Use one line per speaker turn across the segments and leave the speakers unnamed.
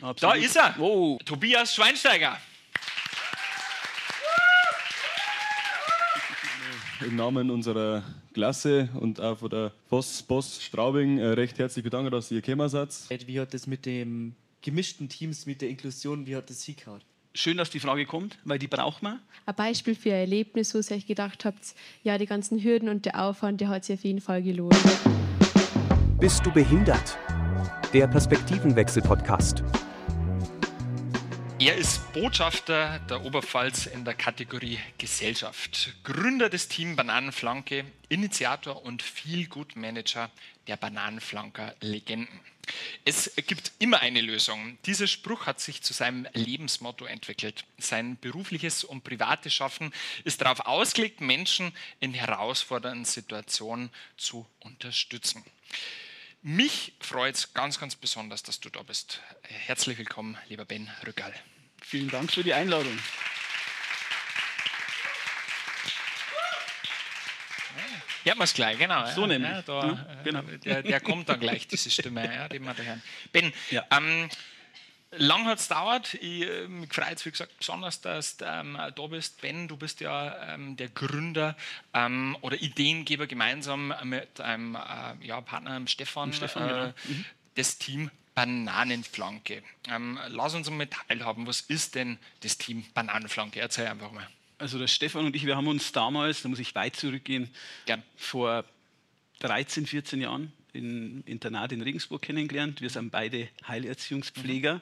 Absolut. Da ist er, oh. Tobias Schweinsteiger.
Im Namen unserer Klasse und auch von der Boss, Boss Straubing äh, recht herzlich bedanken, dass ihr gekommen seid.
Wie hat das mit dem gemischten Teams, mit der Inklusion, wie hat das Sie gehabt?
Schön, dass die Frage kommt, weil die braucht man.
Ein Beispiel für ein Erlebnis, wo ihr euch gedacht habt, ja, die ganzen Hürden und der Aufwand, der hat sich auf jeden Fall gelohnt.
Bist du behindert? Der Perspektivenwechsel-Podcast.
Er ist Botschafter der Oberpfalz in der Kategorie Gesellschaft, Gründer des Team Bananenflanke, Initiator und Feelgood-Manager der Bananenflanker Legenden. Es gibt immer eine Lösung. Dieser Spruch hat sich zu seinem Lebensmotto entwickelt. Sein berufliches und privates Schaffen ist darauf ausgelegt, Menschen in herausfordernden Situationen zu unterstützen. Mich freut es ganz, ganz besonders, dass du da bist. Herzlich willkommen, lieber Ben Rückal.
Vielen Dank für die Einladung.
Ja, man es gleich, genau.
So ja, nämlich. Ja,
da, ja, genau. Der, der, kommt dann gleich, diese Stimme, ja, die wir da hören. Ben, ähm, lang hat es dauert. Ich, äh, mich freut es, wie gesagt, besonders, dass du ähm, da bist. Ben, du bist ja ähm, der Gründer ähm, oder Ideengeber gemeinsam mit einem äh, ja, Partner, Stefan, Stefan äh, genau. mhm. Das Team Bananenflanke. Ähm, lass uns mal teilhaben, was ist denn das Team Bananenflanke? Erzähl einfach mal.
Also der Stefan und ich, wir haben uns damals, da muss ich weit zurückgehen, Gern. vor 13, 14 Jahren im Internat in Regensburg kennengelernt. Wir sind beide Heilerziehungspfleger. Mhm.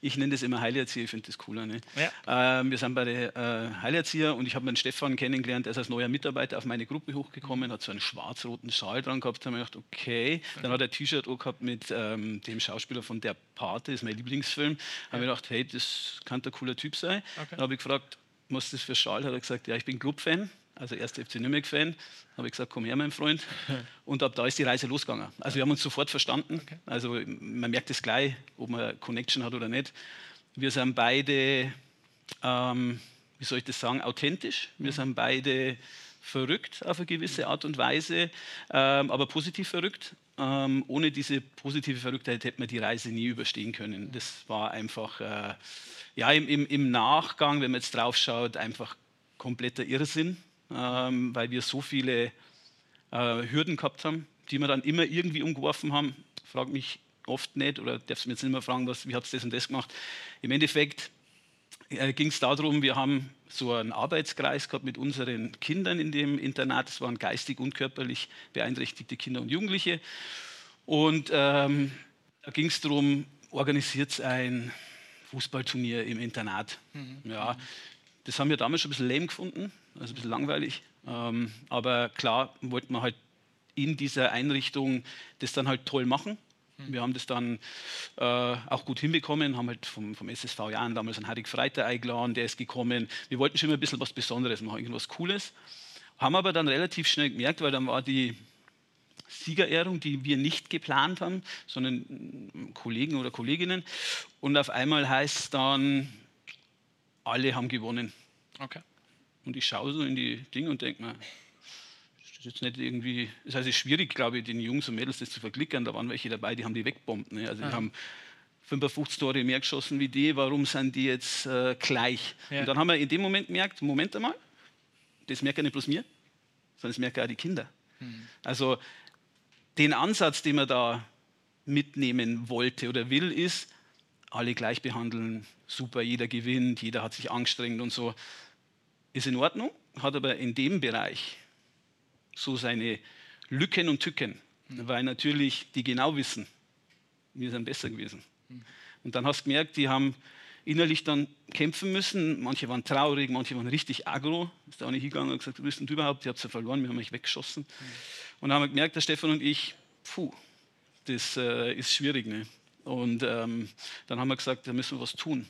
Ich nenne das immer Heilerzieher, ich finde das cooler. Ne? Ja. Ähm, wir sind beide äh, Heilerzieher und ich habe meinen Stefan kennengelernt. Er ist als neuer Mitarbeiter auf meine Gruppe hochgekommen, hat so einen schwarz-roten Schal dran gehabt. Da habe ich gedacht, okay. Dann hat er ein T-Shirt gehabt mit ähm, dem Schauspieler von Der Pate, das ist mein Lieblingsfilm. Ja. habe ich gedacht, hey, das kann ein cooler Typ sein. Okay. Dann habe ich gefragt, was ist das für Schal? Hat er gesagt, ja, ich bin Clubfan also erst FC Nürnberg-Fan, habe ich gesagt, komm her, mein Freund. Und ab da ist die Reise losgegangen. Also wir haben uns sofort verstanden. Okay. Also man merkt es gleich, ob man Connection hat oder nicht. Wir sind beide, ähm, wie soll ich das sagen, authentisch. Wir mhm. sind beide verrückt auf eine gewisse Art und Weise, ähm, aber positiv verrückt. Ähm, ohne diese positive Verrücktheit hätte man die Reise nie überstehen können. Das war einfach, äh, ja, im, im, im Nachgang, wenn man jetzt drauf schaut, einfach kompletter Irrsinn ähm, weil wir so viele äh, Hürden gehabt haben, die wir dann immer irgendwie umgeworfen haben. Frag mich oft nicht oder darfst du mir jetzt nicht mehr fragen, was, wie habt ihr das und das gemacht. Im Endeffekt äh, ging es darum, wir haben so einen Arbeitskreis gehabt mit unseren Kindern in dem Internat. Das waren geistig und körperlich beeinträchtigte Kinder und Jugendliche. Und ähm, da ging es darum, organisiert ein Fußballturnier im Internat. Mhm. Ja, das haben wir damals schon ein bisschen lame gefunden, also ein bisschen langweilig. Ähm, aber klar wollten wir halt in dieser Einrichtung das dann halt toll machen. Hm. Wir haben das dann äh, auch gut hinbekommen, haben halt vom, vom SSV Jahren damals einen Harry Freiter eingeladen, der ist gekommen. Wir wollten schon immer ein bisschen was Besonderes machen, irgendwas Cooles. Haben aber dann relativ schnell gemerkt, weil dann war die Siegerehrung, die wir nicht geplant haben, sondern Kollegen oder Kolleginnen. Und auf einmal heißt es dann, alle haben gewonnen. Okay. Und ich schaue so in die Dinge und denke mir, das ist jetzt nicht irgendwie, das heißt, es ist schwierig, glaube ich, den Jungs und Mädels das zu verklickern. Da waren welche dabei, die haben die wegbombt. Ne? Also, die haben 55 Tore mehr geschossen wie die, warum sind die jetzt äh, gleich? Ja. Und dann haben wir in dem Moment gemerkt, Moment einmal, das merkt ja nicht bloß mir, sondern das merken auch die Kinder. Mhm. Also den Ansatz, den man da mitnehmen wollte oder will, ist, alle gleich behandeln, super, jeder gewinnt, jeder hat sich angestrengt und so. Ist in Ordnung, hat aber in dem Bereich so seine Lücken und Tücken, mhm. weil natürlich die genau wissen, wir sind besser gewesen. Mhm. Und dann hast du gemerkt, die haben innerlich dann kämpfen müssen. Manche waren traurig, manche waren richtig aggro. Ist da auch nicht hingegangen und gesagt, du bist denn überhaupt, ihr habt ja verloren, wir haben euch weggeschossen. Mhm. Und dann haben wir gemerkt, der Stefan und ich, puh, das äh, ist schwierig. Ne? Und ähm, dann haben wir gesagt, da müssen wir was tun.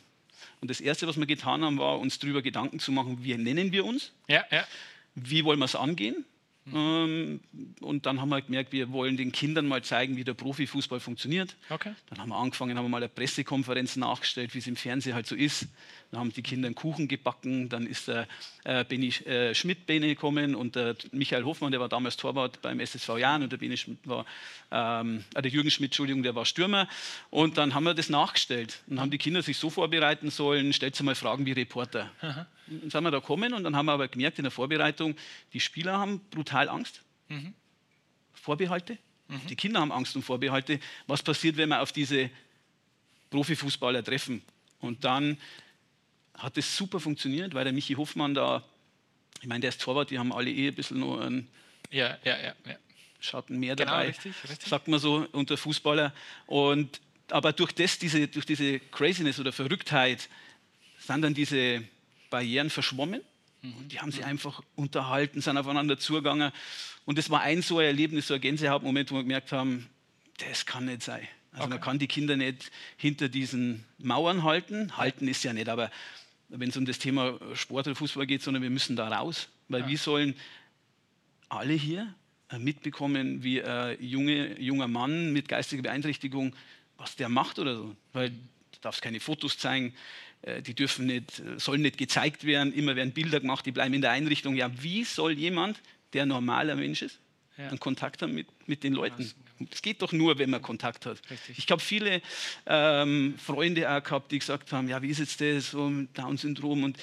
Und das Erste, was wir getan haben, war, uns darüber Gedanken zu machen, wie nennen wir uns? Ja, ja. Wie wollen wir es angehen? Mhm. und dann haben wir gemerkt, wir wollen den Kindern mal zeigen, wie der Profifußball funktioniert. Okay. Dann haben wir angefangen, haben wir mal eine Pressekonferenz nachgestellt, wie es im Fernsehen halt so ist. Dann haben die Kinder einen Kuchen gebacken. Dann ist der äh, Benny äh, Schmidt Bene gekommen und der Michael Hoffmann, der war damals Torwart beim SSV Jahren und der Benny Schmidt war, ähm, äh, der Jürgen Schmidt, Entschuldigung, der war Stürmer. Und dann haben wir das nachgestellt und haben die Kinder sich so vorbereiten sollen, stellt sie mal Fragen wie Reporter. Aha. Dann sind wir da gekommen und dann haben wir aber gemerkt in der Vorbereitung, die Spieler haben brutal Angst. Mhm. Vorbehalte. Mhm. Die Kinder haben Angst und Vorbehalte. Was passiert, wenn wir auf diese Profifußballer treffen? Und dann hat es super funktioniert, weil der Michi Hoffmann da, ich meine, der ist Torwart, die haben alle eh ein bisschen nur einen ja, ja, ja, ja. Schatten mehr genau, dabei, richtig, richtig. sagt man so unter Fußballer. Und, aber durch, das, diese, durch diese Craziness oder Verrücktheit sind dann diese Barrieren verschwommen. Mhm. Die haben sich einfach unterhalten, sind aufeinander zugegangen. Und das war ein so ein Erlebnis, so ein Gänsehautmoment, wo wir gemerkt haben, das kann nicht sein. Also okay. man kann die Kinder nicht hinter diesen Mauern halten. Halten ist ja nicht, aber wenn es um das Thema Sport oder Fußball geht, sondern wir müssen da raus. Weil ja. wir sollen alle hier äh, mitbekommen, wie ein junge, junger Mann mit geistiger Beeinträchtigung, was der macht oder so. Weil du darfst keine Fotos zeigen, äh, die dürfen nicht, sollen nicht gezeigt werden, immer werden Bilder gemacht, die bleiben in der Einrichtung. Ja, wie soll jemand, der normaler Mensch ist, ja. einen Kontakt haben mit, mit den Leuten? Das geht doch nur, wenn man Kontakt hat. Richtig. Ich habe viele ähm, Freunde auch gehabt, die gesagt haben, ja, wie ist jetzt das so mit Down-Syndrom und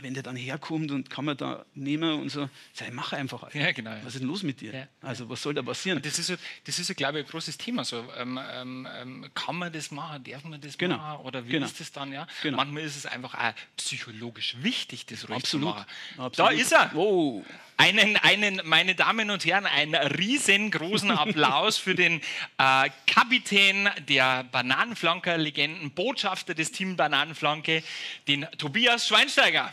wenn der dann herkommt und kann man da nehmen und so, sei, mach einfach. Alter. Ja, genau. Was ist denn los mit dir? Ja. Also was soll da passieren?
Das ist, das ist, glaube ich, ein großes Thema. So, ähm, ähm, ähm, kann man das machen? Darf man das
genau.
machen? Oder wie
genau.
ist das dann? Ja? Genau. Manchmal ist es einfach auch psychologisch wichtig, das ruhig
Absolut.
zu machen.
Absolut.
Da ist er. Oh. Einen, einen, meine Damen und Herren, einen riesengroßen Applaus für den äh, Kapitän der Bananenflanker-Legenden, Botschafter des Team Bananenflanke, den Tobias Schweinsteiger.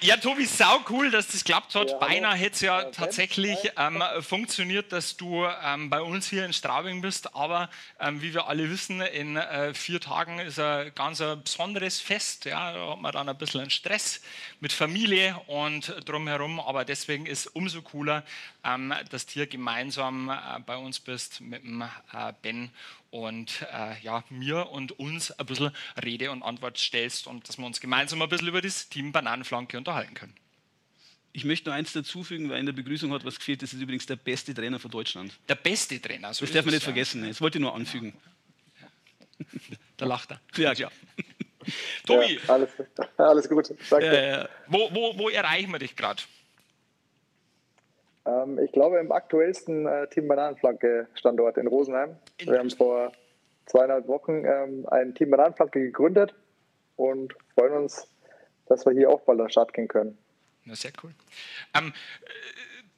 ja, Tobi, sau cool, dass das klappt hat. Ja, Beinahe hätte es ja, tatsächlich ähm, funktioniert, dass du ähm, bei uns hier in Straubing bist. Aber ähm, wie wir alle wissen, in äh, vier Tagen ist ein ganz ein besonderes Fest. Ja, da hat man dann ein bisschen Stress mit Familie und drumherum. Aber deswegen ist es umso cooler, ähm, dass du hier gemeinsam äh, bei uns bist mit dem äh, Ben und äh, ja, mir und uns ein bisschen Rede und Antwort stellst und dass wir uns gemeinsam ein bisschen über das Team Bananenflanke unterhalten können.
Ich möchte nur eins dazufügen, weil in der Begrüßung hat was gefehlt. Das ist übrigens der beste Trainer von Deutschland.
Der beste Trainer,
so Das darf man nicht ja. vergessen. Das wollte ich nur anfügen.
Da lacht er.
Ja, klar.
Tobi.
Ja, alles, alles, gut. Danke.
Äh, wo, wo, wo erreichen wir dich gerade?
Ähm, ich glaube im aktuellsten äh, Team Bananenflanke-Standort in Rosenheim. In wir haben vor zweieinhalb Wochen ähm, ein Team Bananenflanke gegründet und freuen uns, dass wir hier auch bald an den Start gehen können.
Na, sehr cool. Ähm, äh,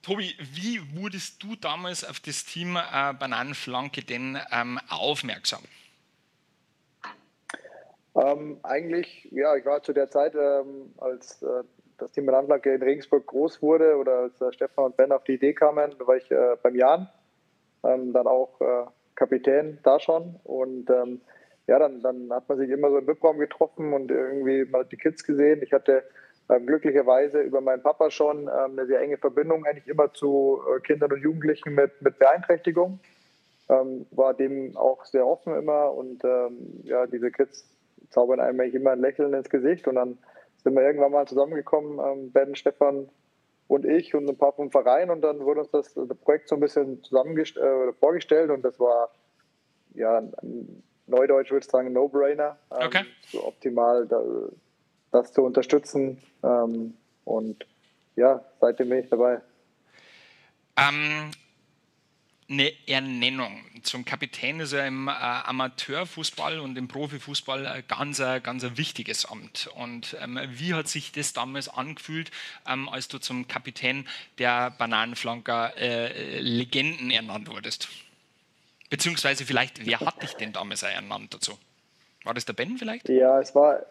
Tobi, wie wurdest du damals auf das Team äh, Bananenflanke denn ähm, aufmerksam?
Ähm, eigentlich, ja, ich war zu der Zeit, ähm, als äh, das Team Landlage in Regensburg groß wurde oder als äh, Stefan und Ben auf die Idee kamen, war ich äh, beim Jan, ähm, dann auch äh, Kapitän da schon und ähm, ja, dann, dann hat man sich immer so im VIP-Raum getroffen und irgendwie mal die Kids gesehen. Ich hatte ähm, glücklicherweise über meinen Papa schon ähm, eine sehr enge Verbindung eigentlich immer zu äh, Kindern und Jugendlichen mit, mit Beeinträchtigung. Ähm, war dem auch sehr offen immer und ähm, ja, diese Kids zaubern einem eigentlich immer ein Lächeln ins Gesicht und dann sind wir irgendwann mal zusammengekommen, ähm, Ben, Stefan und ich und ein paar vom Verein und dann wurde uns das, das Projekt so ein bisschen zusammengestellt äh, vorgestellt und das war ja ein Neudeutsch würde ich sagen No-Brainer. Ähm, okay. So optimal da, das zu unterstützen ähm, und ja, seitdem bin ich dabei.
Ähm, eine Ernennung. Zum Kapitän ist ja im äh, Amateurfußball und im Profifußball ein ganz, ganz ein wichtiges Amt. Und ähm, wie hat sich das damals angefühlt, ähm, als du zum Kapitän der Bananenflanker äh, Legenden ernannt wurdest? Beziehungsweise vielleicht, wer hat dich denn damals ernannt dazu? War das der Ben vielleicht?
Ja, es war,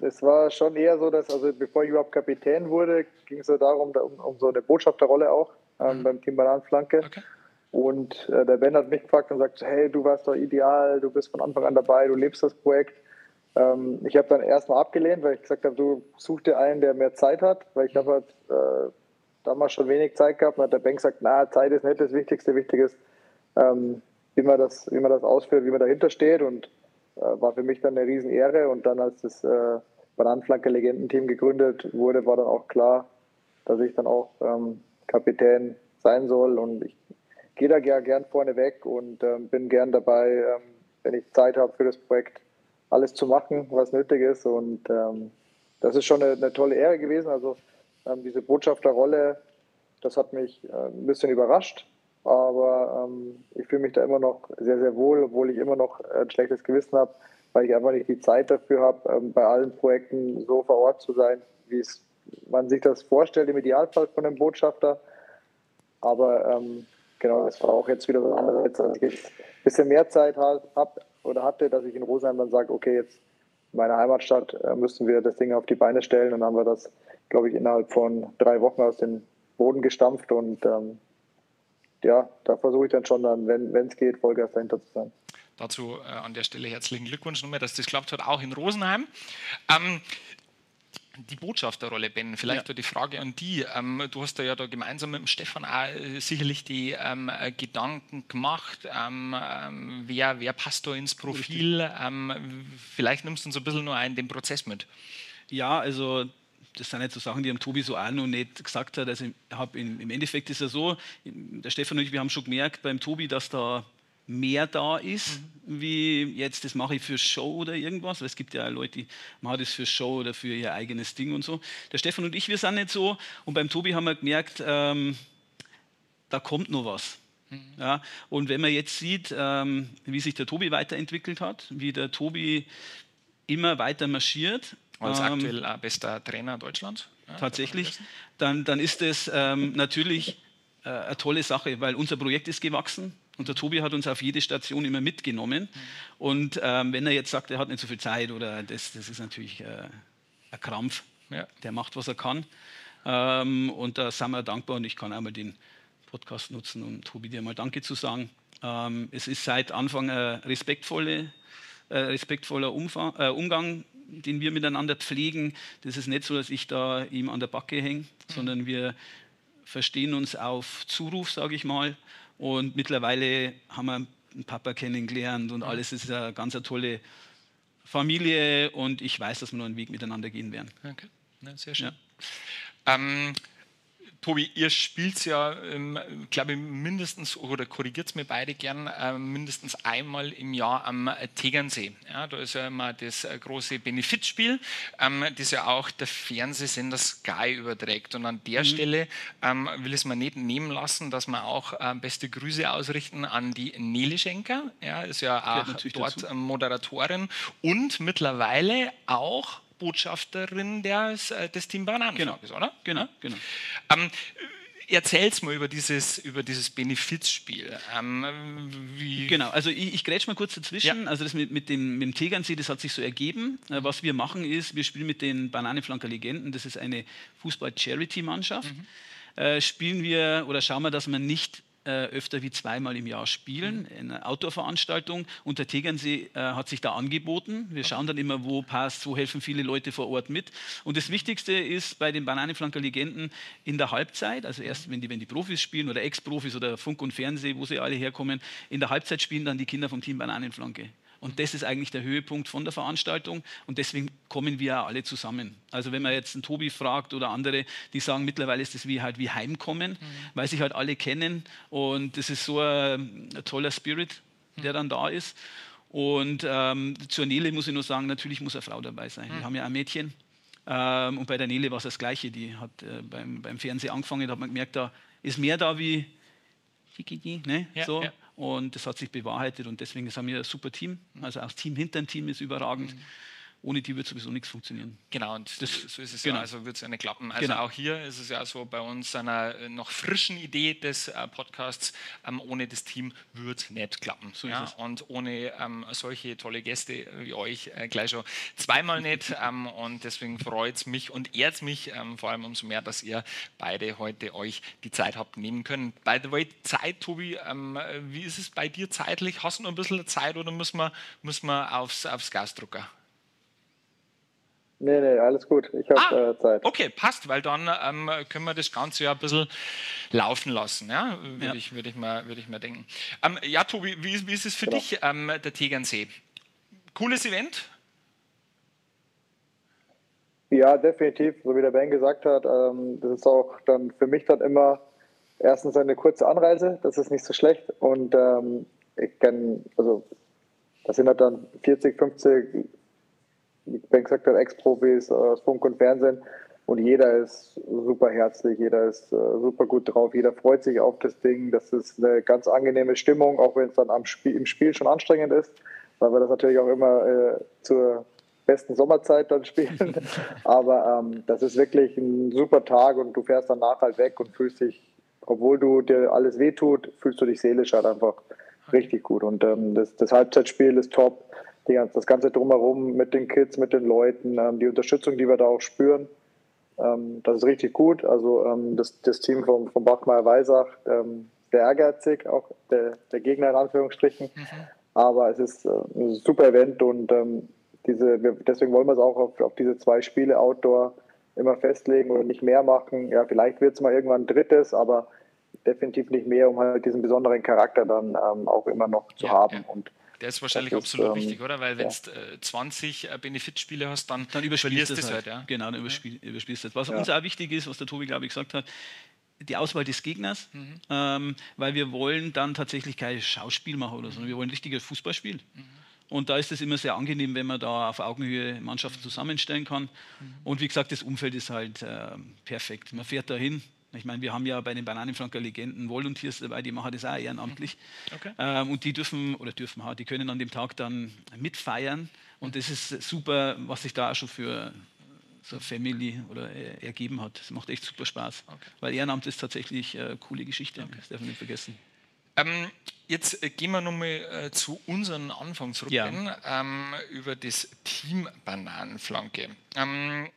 es, war schon eher so, dass, also bevor ich überhaupt Kapitän wurde, ging es so darum, um, um so eine Botschafterrolle auch ähm, mhm. beim Team Bananenflanke. Okay. Und äh, der Ben hat mich gefragt und sagt, hey, du warst doch ideal, du bist von Anfang an dabei, du lebst das Projekt. Ähm, ich habe dann erstmal abgelehnt, weil ich gesagt habe, du such dir einen, der mehr Zeit hat, weil ich habe halt äh, damals schon wenig Zeit gehabt. Und hat der Bank gesagt, na, Zeit ist nicht das Wichtigste, wichtig ist, ähm, wie, man das, wie man das ausführt, wie man dahinter steht. Und äh, war für mich dann eine Riesenehre. Und dann als das äh, Bananenflanke Legendenteam gegründet wurde, war dann auch klar, dass ich dann auch ähm, Kapitän sein soll. Und ich gehe da gern vorne weg und ähm, bin gern dabei, ähm, wenn ich Zeit habe für das Projekt, alles zu machen, was nötig ist und ähm, das ist schon eine, eine, tolle Ehre gewesen. Also ähm, diese Botschafterrolle, das hat mich äh, ein bisschen überrascht, aber ähm, ich fühle mich da immer noch sehr, sehr wohl, obwohl ich immer noch ein schlechtes Gewissen habe, weil ich einfach nicht die Zeit dafür habe, ähm, bei allen Projekten so vor Ort zu sein, wie es man sich das vorstellt im Idealfall von einem Botschafter. Aber ähm, genau, das war auch jetzt wieder so anderes, als ich ein bisschen mehr Zeit habe oder hatte, dass ich in Rosenheim dann sage, okay, jetzt in meiner Heimatstadt äh, müssen wir das Ding auf die Beine stellen. Und dann haben wir das, glaube ich, innerhalb von drei Wochen aus dem Boden gestampft. Und ähm, ja, da versuche ich dann schon dann, wenn es geht, Vollgas dahinter zu sein.
Dazu äh, an der Stelle herzlichen Glückwunsch nochmal, dass das klappt hat, auch in Rosenheim. Ähm, die Botschafterrolle, Ben, vielleicht ja. die Frage an die. Ähm, du hast ja da gemeinsam mit dem Stefan auch äh, sicherlich die ähm, äh, Gedanken gemacht, ähm, ähm, wer, wer passt da ins Profil. Ähm, vielleicht nimmst du uns ein bisschen nur ein, den Prozess mit.
Ja, also das sind jetzt so Sachen, die am Tobi so auch noch nicht gesagt hat. Also im Endeffekt ist es so, der Stefan und ich, wir haben schon gemerkt beim Tobi, dass da mehr da ist, mhm. wie jetzt, das mache ich für Show oder irgendwas. Weil es gibt ja Leute, die machen das für Show oder für ihr eigenes Ding und so. Der Stefan und ich, wir sind nicht so. Und beim Tobi haben wir gemerkt, ähm, da kommt noch was. Mhm. Ja, und wenn man jetzt sieht, ähm, wie sich der Tobi weiterentwickelt hat, wie der Tobi immer weiter marschiert.
Als ähm, aktuell bester Trainer Deutschlands.
Ja, tatsächlich, dann, dann ist das ähm, natürlich äh, eine tolle Sache, weil unser Projekt ist gewachsen. Und der Tobi hat uns auf jede Station immer mitgenommen. Mhm. Und ähm, wenn er jetzt sagt, er hat nicht so viel Zeit oder das, das ist natürlich äh, ein Krampf. Ja. Der macht, was er kann. Ähm, und da sind wir dankbar und ich kann einmal den Podcast nutzen, um Tobi dir mal Danke zu sagen. Ähm, es ist seit Anfang ein respektvolle, äh, respektvoller Umfang, äh, Umgang, den wir miteinander pflegen. Das ist nicht so, dass ich da ihm an der Backe hänge, mhm. sondern wir verstehen uns auf Zuruf, sage ich mal. Und mittlerweile haben wir einen Papa kennengelernt und alles ist eine ganz eine tolle Familie und ich weiß, dass wir noch einen Weg miteinander gehen werden.
Okay. Ja, sehr schön. Ja. Ähm, Tobi, ihr spielt ja, ähm, glaube ich, mindestens, oder korrigiert es mir beide gern, äh, mindestens einmal im Jahr am Tegernsee. Ja, da ist ja immer das große Benefitspiel, ähm, das ja auch der Fernsehsender Sky überträgt. Und an der mhm. Stelle ähm, will es mir nicht nehmen lassen, dass wir auch äh, beste Grüße ausrichten an die Nele Schenker. Ja, ist ja auch dort dazu. Moderatorin und mittlerweile auch Botschafterin des, äh, des Team Bananenflagges,
genau. oder? Genau, genau.
Ähm, Erzähl's mal über dieses, über dieses Benefizspiel. Ähm,
genau, also ich, ich grätsch mal kurz dazwischen. Ja. Also das mit, mit, dem, mit dem Tegernsee, das hat sich so ergeben. Äh, was wir machen ist, wir spielen mit den Bananenflanker Legenden, das ist eine Fußball-Charity-Mannschaft. Mhm. Äh, spielen wir oder schauen wir, dass man nicht äh, öfter wie zweimal im Jahr spielen, in einer Outdoor-Veranstaltung. Und der Tegernsee äh, hat sich da angeboten. Wir schauen dann immer, wo passt, wo helfen viele Leute vor Ort mit. Und das Wichtigste ist bei den Bananenflanker Legenden in der Halbzeit, also erst wenn die, wenn die Profis spielen oder Ex-Profis oder Funk und Fernsehen, wo sie alle herkommen, in der Halbzeit spielen dann die Kinder vom Team Bananenflanke. Und das ist eigentlich der Höhepunkt von der Veranstaltung und deswegen kommen wir alle zusammen. Also wenn man jetzt einen Tobi fragt oder andere, die sagen, mittlerweile ist es wie halt wie Heimkommen, mhm. weil sich halt alle kennen und das ist so ein, ein toller Spirit, der mhm. dann da ist. Und ähm, zur Nele muss ich nur sagen, natürlich muss eine Frau dabei sein. Mhm. Wir haben ja ein Mädchen. Ähm, und bei der Nele war es das Gleiche. Die hat äh, beim, beim Fernsehen angefangen, da hat man gemerkt, da ist mehr da wie ne? Ja, so. Ja. Und das hat sich bewahrheitet und deswegen haben wir ein super Team. Also auch das Team hinter dem Team ist überragend. Mhm ohne die wird sowieso nichts funktionieren.
Genau, und das, so ist es genau. ja, also wird es ja nicht klappen. Also genau. auch hier ist es ja so bei uns einer äh, noch frischen Idee des äh, Podcasts, ähm, ohne das Team wird es nicht klappen. So ja? Und ohne ähm, solche tolle Gäste wie euch äh, gleich schon zweimal nicht. ähm, und deswegen freut es mich und ehrt mich ähm, vor allem umso mehr, dass ihr beide heute euch die Zeit habt nehmen können. By the way, Zeit, Tobi, ähm, wie ist es bei dir zeitlich? Hast du noch ein bisschen Zeit oder müssen wir, müssen wir aufs, aufs Gasdrucker?
Nee, nee, alles gut. Ich habe ah, äh, Zeit.
Okay, passt, weil dann ähm, können wir das Ganze ja ein bisschen laufen lassen, ja? Würde ja. ich, würd ich, mal, würd ich mal denken. Ähm, ja, Tobi, wie, wie, ist es für genau. dich, ähm, der Tegernsee? Cooles Event?
Ja, definitiv. So wie der Ben gesagt hat, ähm, das ist auch dann für mich dann immer erstens eine kurze Anreise, das ist nicht so schlecht. Und ähm, ich kenne, also das sind halt dann 40, 50 wie Ben gesagt hat, Ex-Profis aus Funk und Fernsehen. Und jeder ist super herzlich, jeder ist äh, super gut drauf, jeder freut sich auf das Ding. Das ist eine ganz angenehme Stimmung, auch wenn es dann am Spiel, im Spiel schon anstrengend ist, weil wir das natürlich auch immer äh, zur besten Sommerzeit dann spielen. Aber ähm, das ist wirklich ein super Tag und du fährst danach halt weg und fühlst dich, obwohl du dir alles wehtut, fühlst du dich seelisch halt einfach richtig gut. Und ähm, das, das Halbzeitspiel ist top die, das Ganze drumherum mit den Kids, mit den Leuten, ähm, die Unterstützung, die wir da auch spüren, ähm, das ist richtig gut. Also ähm, das, das, Team von, von Bachmeier-Weisach, ähm, sehr ehrgeizig, auch der, der, Gegner in Anführungsstrichen. Mhm. Aber es ist äh, ein super Event und ähm, diese, wir, deswegen wollen wir es auch auf, auf, diese zwei Spiele Outdoor immer festlegen oder nicht mehr machen. Ja, vielleicht wird es mal irgendwann ein drittes, aber definitiv nicht mehr, um halt diesen besonderen Charakter dann ähm, auch immer noch zu ja, haben. Ja. Und
der ist wahrscheinlich ist, absolut ähm, wichtig, oder? Weil wenn du ja. 20 äh, Benefitspiele hast, dann,
dann überspielst du es halt. halt. ja? Genau, dann überspiel, ja. überspielst du es. Was ja. uns auch wichtig ist, was der Tobi, glaube ich, gesagt hat, die Auswahl des Gegners, mhm. ähm, weil wir wollen dann tatsächlich kein Schauspiel machen oder so, sondern wir wollen ein richtiges Fußballspiel. Mhm. Und da ist es immer sehr angenehm, wenn man da auf Augenhöhe Mannschaften zusammenstellen kann. Mhm. Und wie gesagt, das Umfeld ist halt äh, perfekt. Man fährt da hin, ich meine, wir haben ja bei den Bananenflanker Legenden Volunteers dabei, die machen das auch ehrenamtlich. Okay. Ähm, und die dürfen, oder dürfen, die können an dem Tag dann mitfeiern. Und das ist super, was sich da auch schon für so Family oder äh, ergeben hat. Das macht echt super Spaß. Okay. Weil Ehrenamt ist tatsächlich eine äh, coole Geschichte, okay. das darf man nicht vergessen.
Ähm, jetzt äh, gehen wir nochmal äh, zu unserem Anfang zurück, ja. ähm, über das Team Bananenflanke. Ähm,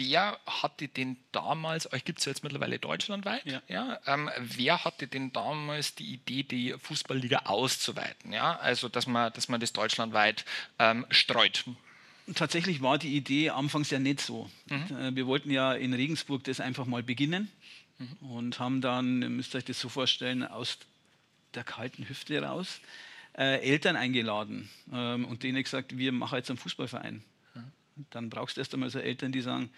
wer hatte denn damals, euch gibt es ja jetzt mittlerweile deutschlandweit, ja. ja ähm, wer hatte denn damals die Idee, die Fußballliga auszuweiten? Ja? Also, dass man, dass man das deutschlandweit ähm, streut.
Tatsächlich war die Idee anfangs ja nicht so. Mhm. Äh, wir wollten ja in Regensburg das einfach mal beginnen mhm. und haben dann, ihr müsst euch das so vorstellen, aus der kalten Hüfte raus äh, Eltern eingeladen ähm, und denen gesagt, wir machen jetzt einen Fußballverein dann brauchst du erst einmal so Eltern, die sagen,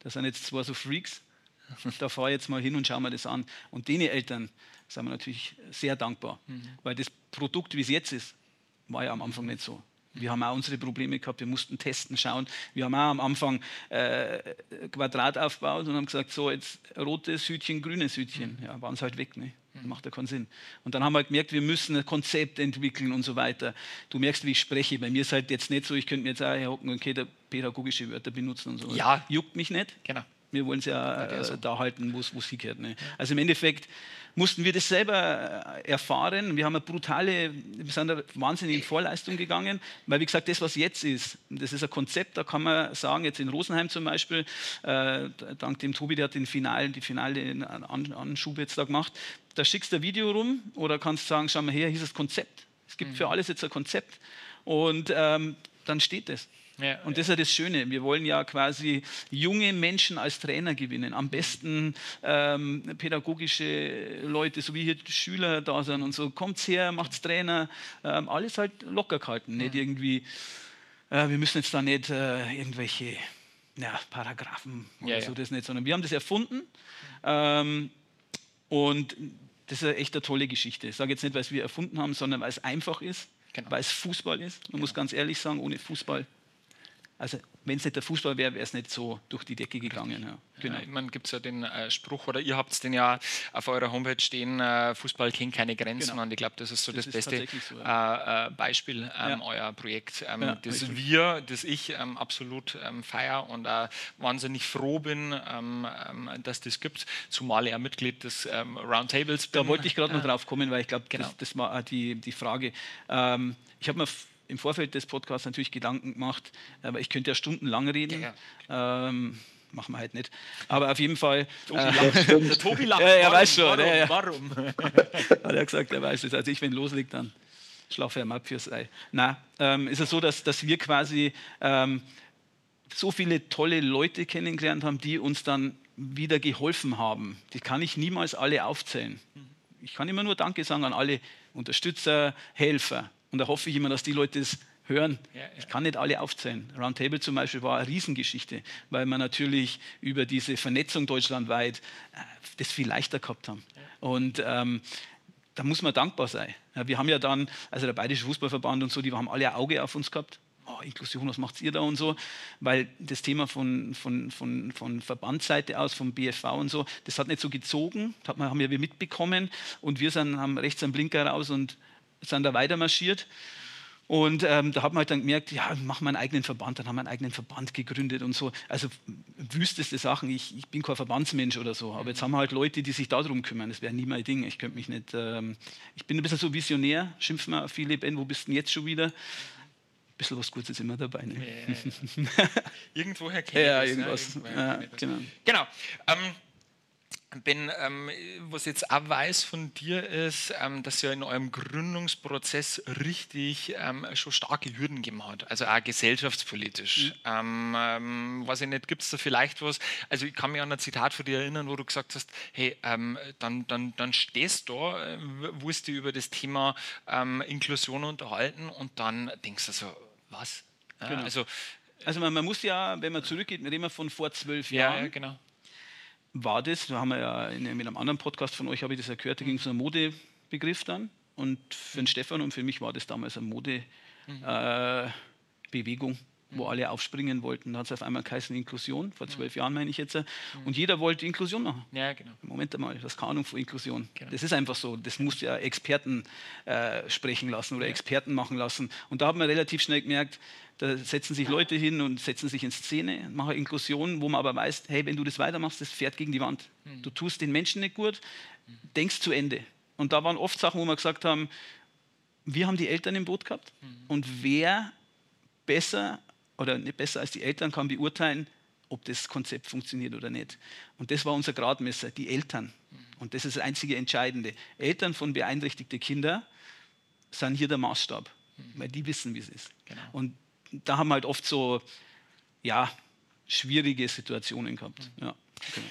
das sind jetzt zwar so Freaks, da fahr jetzt mal hin und schau mir das an. Und denen Eltern sind wir natürlich sehr dankbar, mhm. weil das Produkt, wie es jetzt ist, war ja am Anfang nicht so. Wir haben auch unsere Probleme gehabt, wir mussten testen, schauen. Wir haben auch am Anfang äh, Quadrat aufgebaut und haben gesagt, so jetzt rotes Hütchen, grünes Hütchen. Ja, waren es halt weg. Ne? Macht ja keinen Sinn. Und dann haben wir halt gemerkt, wir müssen ein Konzept entwickeln und so weiter. Du merkst, wie ich spreche. Bei mir ist halt jetzt nicht so, ich könnte mir jetzt auch herhocken und okay, pädagogische Wörter benutzen und so.
Ja.
Juckt mich nicht.
Genau.
Wir wollen es ja äh, so. da halten, wo es hingehört. Ne? Also im Endeffekt mussten wir das selber äh, erfahren. Wir haben eine brutale, wir sind eine wahnsinnig in Vorleistung gegangen, weil wie gesagt, das, was jetzt ist, das ist ein Konzept, da kann man sagen, jetzt in Rosenheim zum Beispiel, äh, dank dem Tobi, der hat den Finalen, die finale Anschub jetzt da gemacht, da schickst du ein Video rum oder kannst sagen, schau mal her, hier ist das Konzept. Es gibt mhm. für alles jetzt ein Konzept und ähm, dann steht das. Ja, und das ist ja das Schöne. Wir wollen ja quasi junge Menschen als Trainer gewinnen. Am besten ähm, pädagogische Leute, so wie hier Schüler da sind und so. Kommt her, macht's Trainer. Ähm, alles halt locker gehalten. Nicht irgendwie, äh, wir müssen jetzt da nicht äh, irgendwelche ja, Paragraphen oder ja, so, das nicht, sondern wir haben das erfunden. Ähm, und das ist eine echt eine tolle Geschichte. Ich sage jetzt nicht, weil wir erfunden haben, sondern weil es einfach ist, genau. weil es Fußball ist. Man genau. muss ganz ehrlich sagen, ohne Fußball also wenn es nicht der Fußball wäre, wäre es nicht so durch die Decke gegangen. Ja.
Genau. Ja, man gibt es ja den äh, Spruch, oder ihr habt den ja auf eurer Homepage stehen, äh, Fußball kennt keine Grenzen. Genau. Und ich glaube, das ist so das, das beste so, ja. Äh, äh, Beispiel, ähm, euer Projekt, ähm, das richtig. wir, das ich ähm, absolut ähm, feier und wahnsinnig froh bin, ähm, ähm, dass das gibt, zumal er Mitglied des Roundtables
bin. Da wollte ich gerade noch drauf kommen, weil ich glaube, genau. das, das, war die, die Frage. ich habe mir im Vorfeld des Podcasts natürlich Gedanken gemacht, aber ich könnte ja stundenlang reden. Ja, ja. Ähm, machen wir halt nicht. Aber auf jeden Fall. Tobi äh, lacht. Der Tobi lacht. Ja, er weiß schon. Warum? Warum? Hat er gesagt, er weiß es. Also ich, wenn loslegt, dann. Schlafe am ab fürs Ei. Na, ähm, ist es so, dass, dass wir quasi ähm, so viele tolle Leute kennengelernt haben, die uns dann wieder geholfen haben. Die kann ich niemals alle aufzählen. Ich kann immer nur Danke sagen an alle Unterstützer, Helfer. Und da hoffe ich immer, dass die Leute es hören. Ja, ja. Ich kann nicht alle aufzählen. Roundtable zum Beispiel war eine Riesengeschichte, weil wir natürlich über diese Vernetzung deutschlandweit äh, das viel leichter gehabt haben. Ja. Und ähm, da muss man dankbar sein. wir haben ja dann, also der Bayerische Fußballverband und so, die haben alle ein Auge auf uns gehabt. Oh, Inklusion, was macht ihr da und so? Weil das Thema von, von, von, von Verbandsseite aus, vom BFV und so, das hat nicht so gezogen, das haben wir mitbekommen und wir sind, haben rechts einen Blinker raus und sind da weiter marschiert. Und ähm, da hat man halt dann gemerkt, ja, machen wir einen eigenen Verband, dann haben wir einen eigenen Verband gegründet und so. Also wüsteste Sachen, ich, ich bin kein Verbandsmensch oder so, aber jetzt haben wir halt Leute, die sich darum kümmern. Das wäre nie mein Ding. Ich könnte mich nicht, ähm, ich bin ein bisschen so visionär, schimpfen wir viele, Ben, wo bist du denn jetzt schon wieder? Ein bisschen was Gutes ist immer dabei. Ne? Ja,
ja, ja. Irgendwoher kennt
ja, irgendwas. Ja,
genau. genau. Ähm, Ben, ähm, was ich jetzt auch weiß von dir ist, ähm, dass ihr in eurem Gründungsprozess richtig ähm, schon starke Hürden gegeben hat, also auch gesellschaftspolitisch. Mhm. Ähm, ähm, weiß ich nicht, gibt es da vielleicht was? Also ich kann mich an ein Zitat von dir erinnern, wo du gesagt hast, hey, ähm, dann, dann, dann stehst du da, äh, wirst du über das Thema Inklusion unterhalten und dann denkst du so, was?
Ja, genau. Also, also man, man, muss ja, wenn man zurückgeht, wir reden wir von vor zwölf Jahren.
Ja, genau
war das, da haben wir ja in, mit einem anderen Podcast von euch, habe ich das ja gehört, da ging es um einen Modebegriff dann. Und für den Stefan und für mich war das damals eine Modebewegung. Äh, wo alle aufspringen wollten. Da hat es auf einmal geheißen Inklusion, vor zwölf Jahren meine ich jetzt. Und jeder wollte Inklusion machen.
Ja, genau.
Moment einmal, das keine Ahnung von Inklusion. Genau. Das ist einfach so. Das muss ja Experten äh, sprechen lassen oder ja. Experten machen lassen. Und da hat man relativ schnell gemerkt, da setzen sich Leute hin und setzen sich in Szene, machen Inklusion, wo man aber weiß, hey, wenn du das weitermachst, das fährt gegen die Wand. Mhm. Du tust den Menschen nicht gut, denkst zu Ende. Und da waren oft Sachen, wo wir gesagt haben, wir haben die Eltern im Boot gehabt mhm. und wer besser oder nicht besser als die Eltern kann beurteilen, ob das Konzept funktioniert oder nicht. Und das war unser Gradmesser, die Eltern. Mhm. Und das ist das einzige Entscheidende. Eltern von beeinträchtigten Kindern sind hier der Maßstab, mhm. weil die wissen, wie es ist. Genau. Und da haben wir halt oft so, ja, schwierige Situationen gehabt. Mhm. Ja,
genau.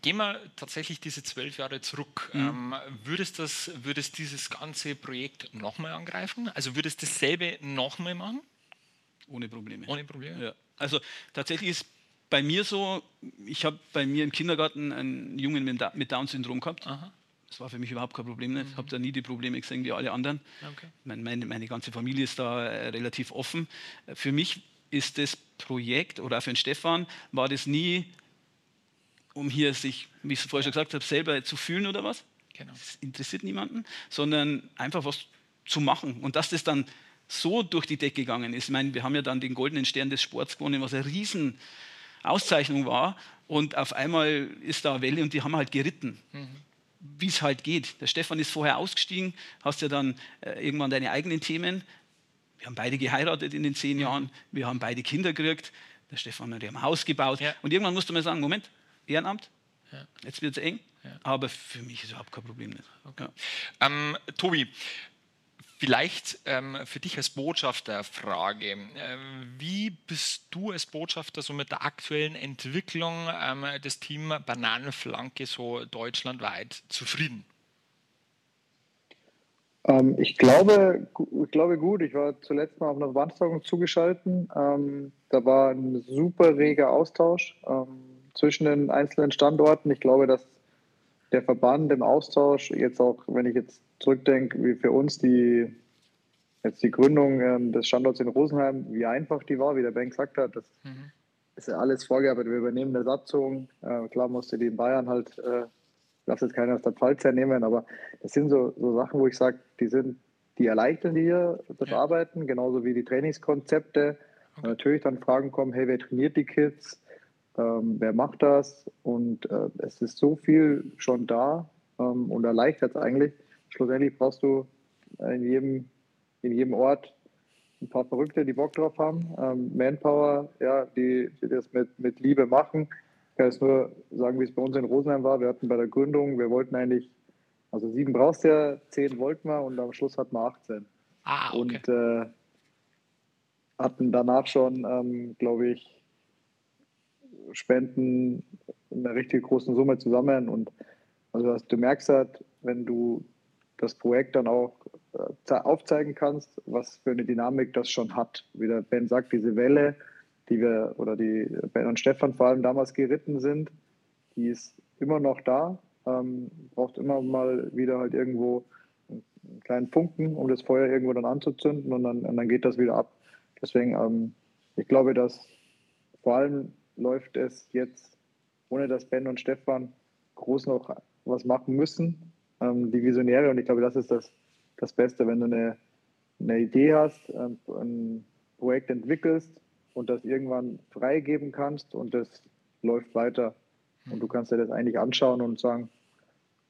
Gehen wir tatsächlich diese zwölf Jahre zurück. Mhm. Ähm, würdest, das, würdest dieses ganze Projekt nochmal angreifen? Also würdest du dasselbe nochmal machen?
Ohne Probleme.
Ohne Probleme?
Ja. Also tatsächlich ist bei mir so, ich habe bei mir im Kindergarten einen Jungen mit Down-Syndrom gehabt. Aha. Das war für mich überhaupt kein Problem. Ich mhm. habe da nie die Probleme gesehen wie alle anderen. Okay. Meine, meine, meine, ganze Familie ist da äh, relativ offen. Für mich ist das Projekt, oder auch für den Stefan, war das nie, um hier sich, wie ich es vorher schon gesagt habe, selber zu fühlen oder was. Genau. Das interessiert niemanden, sondern einfach was zu machen. Und dass das dann so durch die Decke gegangen ist. Ich meine, wir haben ja dann den goldenen Stern des Sports gewonnen, was eine riesen Auszeichnung war. Und auf einmal ist da eine Welle und die haben halt geritten. Mhm wie es halt geht. Der Stefan ist vorher ausgestiegen, hast ja dann äh, irgendwann deine eigenen Themen. Wir haben beide geheiratet in den zehn Jahren, wir haben beide Kinder gekriegt. Der Stefan hat ja ein Haus gebaut. Ja. Und irgendwann musst du mal sagen: Moment, Ehrenamt, ja. jetzt wird es eng. Ja. Aber für mich ist überhaupt kein Problem. Nicht.
Okay. Ähm, Tobi, Vielleicht ähm, für dich als Botschafter Frage. Äh, wie bist du als Botschafter so mit der aktuellen Entwicklung ähm, des Team Bananenflanke so deutschlandweit zufrieden?
Ähm, ich, glaube, ich glaube gut. Ich war zuletzt mal auf einer Veranstaltung zugeschaltet. Ähm, da war ein super reger Austausch ähm, zwischen den einzelnen Standorten. Ich glaube, dass der Verband im Austausch, jetzt auch, wenn ich jetzt zurückdenke, wie für uns die, jetzt die Gründung ähm, des Standorts in Rosenheim, wie einfach die war, wie der Ben gesagt hat, das mhm. ist ja alles vorgearbeitet. Wir übernehmen eine Satzung. Äh, klar musste die in Bayern halt, äh, lass jetzt keiner aus der Pfalz hernehmen, aber das sind so, so Sachen, wo ich sage, die sind, die erleichtern hier das ja. Arbeiten, genauso wie die Trainingskonzepte. Okay. Und natürlich dann Fragen kommen, hey, wer trainiert die Kids? Ähm, wer macht das? Und äh, es ist so viel schon da ähm, und erleichtert es eigentlich. Schlussendlich brauchst du in jedem, in jedem Ort ein paar Verrückte, die Bock drauf haben, ähm, Manpower, ja, die, die das mit, mit Liebe machen. Ich kann jetzt nur sagen, wie es bei uns in Rosenheim war. Wir hatten bei der Gründung, wir wollten eigentlich, also sieben brauchst du ja, zehn wollten wir und am Schluss hatten wir 18.
Ah, okay.
Und äh, hatten danach schon, ähm, glaube ich, Spenden in einer richtig großen Summe zusammen. Und also du merkst halt, wenn du das Projekt dann auch äh, aufzeigen kannst, was für eine Dynamik das schon hat. Wie der Ben sagt, diese Welle, die wir oder die Ben und Stefan vor allem damals geritten sind, die ist immer noch da, ähm, braucht immer mal wieder halt irgendwo einen kleinen Funken, um das Feuer irgendwo dann anzuzünden und dann, und dann geht das wieder ab. Deswegen, ähm, ich glaube, dass vor allem läuft es jetzt, ohne dass Ben und Stefan groß noch was machen müssen, ähm, die Visionäre. Und ich glaube, das ist das, das Beste, wenn du eine, eine Idee hast, ähm, ein Projekt entwickelst und das irgendwann freigeben kannst und das läuft weiter. Und du kannst dir das eigentlich anschauen und sagen,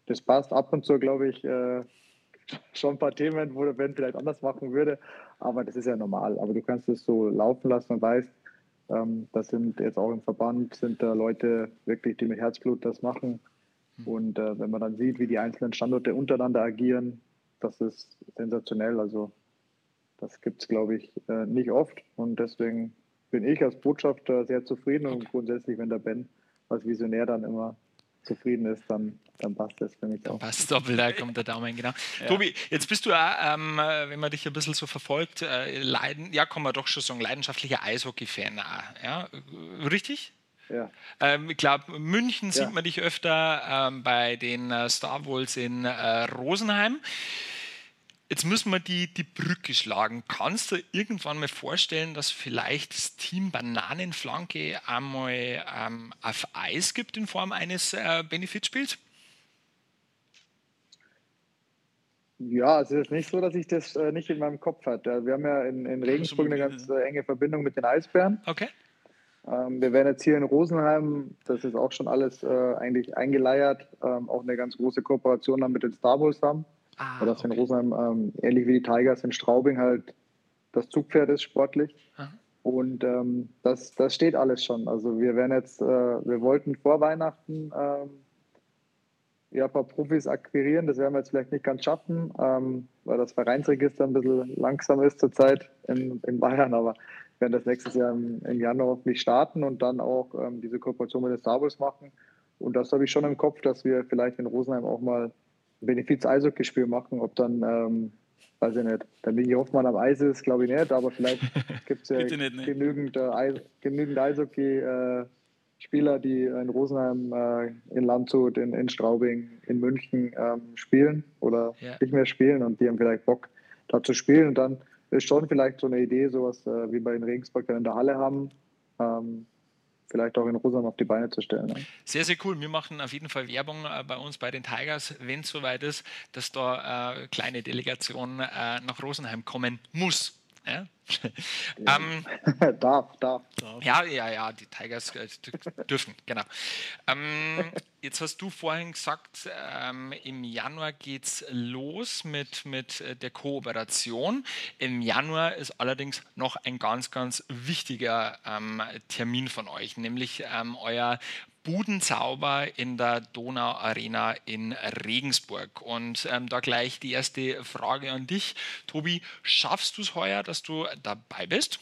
das passt ab und zu, glaube ich, äh, schon ein paar Themen, wo der Ben vielleicht anders machen würde. Aber das ist ja normal. Aber du kannst es so laufen lassen und weißt, ähm, das sind jetzt auch im Verband, sind da Leute wirklich, die mit Herzblut das machen. Hm. Und äh, wenn man dann sieht, wie die einzelnen Standorte untereinander agieren, das ist sensationell. Also das gibt es, glaube ich, äh, nicht oft. Und deswegen bin ich als Botschafter sehr zufrieden und grundsätzlich, wenn der Ben als Visionär dann immer zufrieden ist, dann, dann passt das für mich
dann
auch.
Passt doppelt, da kommt der Daumen, genau. Ja. Tobi, jetzt bist du auch, ähm, wenn man dich ein bisschen so verfolgt, äh, leiden, ja, kann man doch schon sagen, leidenschaftlicher Eishockey-Fan. Ja? Richtig?
Ja.
Ähm, ich glaube, München sieht man dich öfter ähm, bei den äh, Star Wars in äh, Rosenheim. Jetzt müssen wir die, die Brücke schlagen. Kannst du irgendwann mal vorstellen, dass vielleicht das Team Bananenflanke einmal ähm, auf Eis gibt in Form eines äh, Benefitspiels?
Ja, es ist nicht so, dass ich das äh, nicht in meinem Kopf hatte. Wir haben ja in, in Regensburg eine ganz äh, enge Verbindung mit den Eisbären.
Okay.
Ähm, wir werden jetzt hier in Rosenheim, das ist auch schon alles äh, eigentlich eingeleiert, ähm, auch eine ganz große Kooperation dann mit den Star Wars haben. Ah, dass okay. in Rosenheim, ähm, ähnlich wie die Tigers in Straubing, halt das Zugpferd ist sportlich. Aha. Und ähm, das, das steht alles schon. Also wir werden jetzt, äh, wir wollten vor Weihnachten ähm, ja, ein paar Profis akquirieren. Das werden wir jetzt vielleicht nicht ganz schaffen, ähm, weil das Vereinsregister ein bisschen langsam ist zurzeit in, in Bayern. Aber wir werden das nächstes Jahr im, im Januar hoffentlich starten und dann auch ähm, diese Kooperation mit den Star Wars machen. Und das habe ich schon im Kopf, dass wir vielleicht in Rosenheim auch mal Benefiz-Eishockeyspiel machen, ob dann, ähm, weiß ich nicht, der Migi Hoffmann am Eis ist, glaube ich nicht, aber vielleicht gibt es ja nicht, genügend, äh, genügend Eishockey-Spieler, äh, die in Rosenheim, äh, in Landshut, in, in Straubing, in München ähm, spielen oder ja. nicht mehr spielen und die haben vielleicht Bock, da zu spielen und dann ist schon vielleicht so eine Idee, sowas äh, wie bei den Regensburg in der Halle haben, ähm, vielleicht auch in Rosenheim auf die Beine zu stellen.
Sehr, sehr cool. Wir machen auf jeden Fall Werbung äh, bei uns bei den Tigers, wenn es soweit ist, dass da äh, kleine Delegation äh, nach Rosenheim kommen muss. Ja?
ähm, darf, darf,
darf. Ja, ja, ja, die Tigers äh, dürfen, genau. Ähm, jetzt hast du vorhin gesagt, ähm, im Januar geht es los mit, mit äh, der Kooperation. Im Januar ist allerdings noch ein ganz, ganz wichtiger ähm, Termin von euch, nämlich ähm, euer Budenzauber in der Donau Arena in Regensburg. Und ähm, da gleich die erste Frage an dich. Tobi, schaffst du es heuer, dass du dabei bist?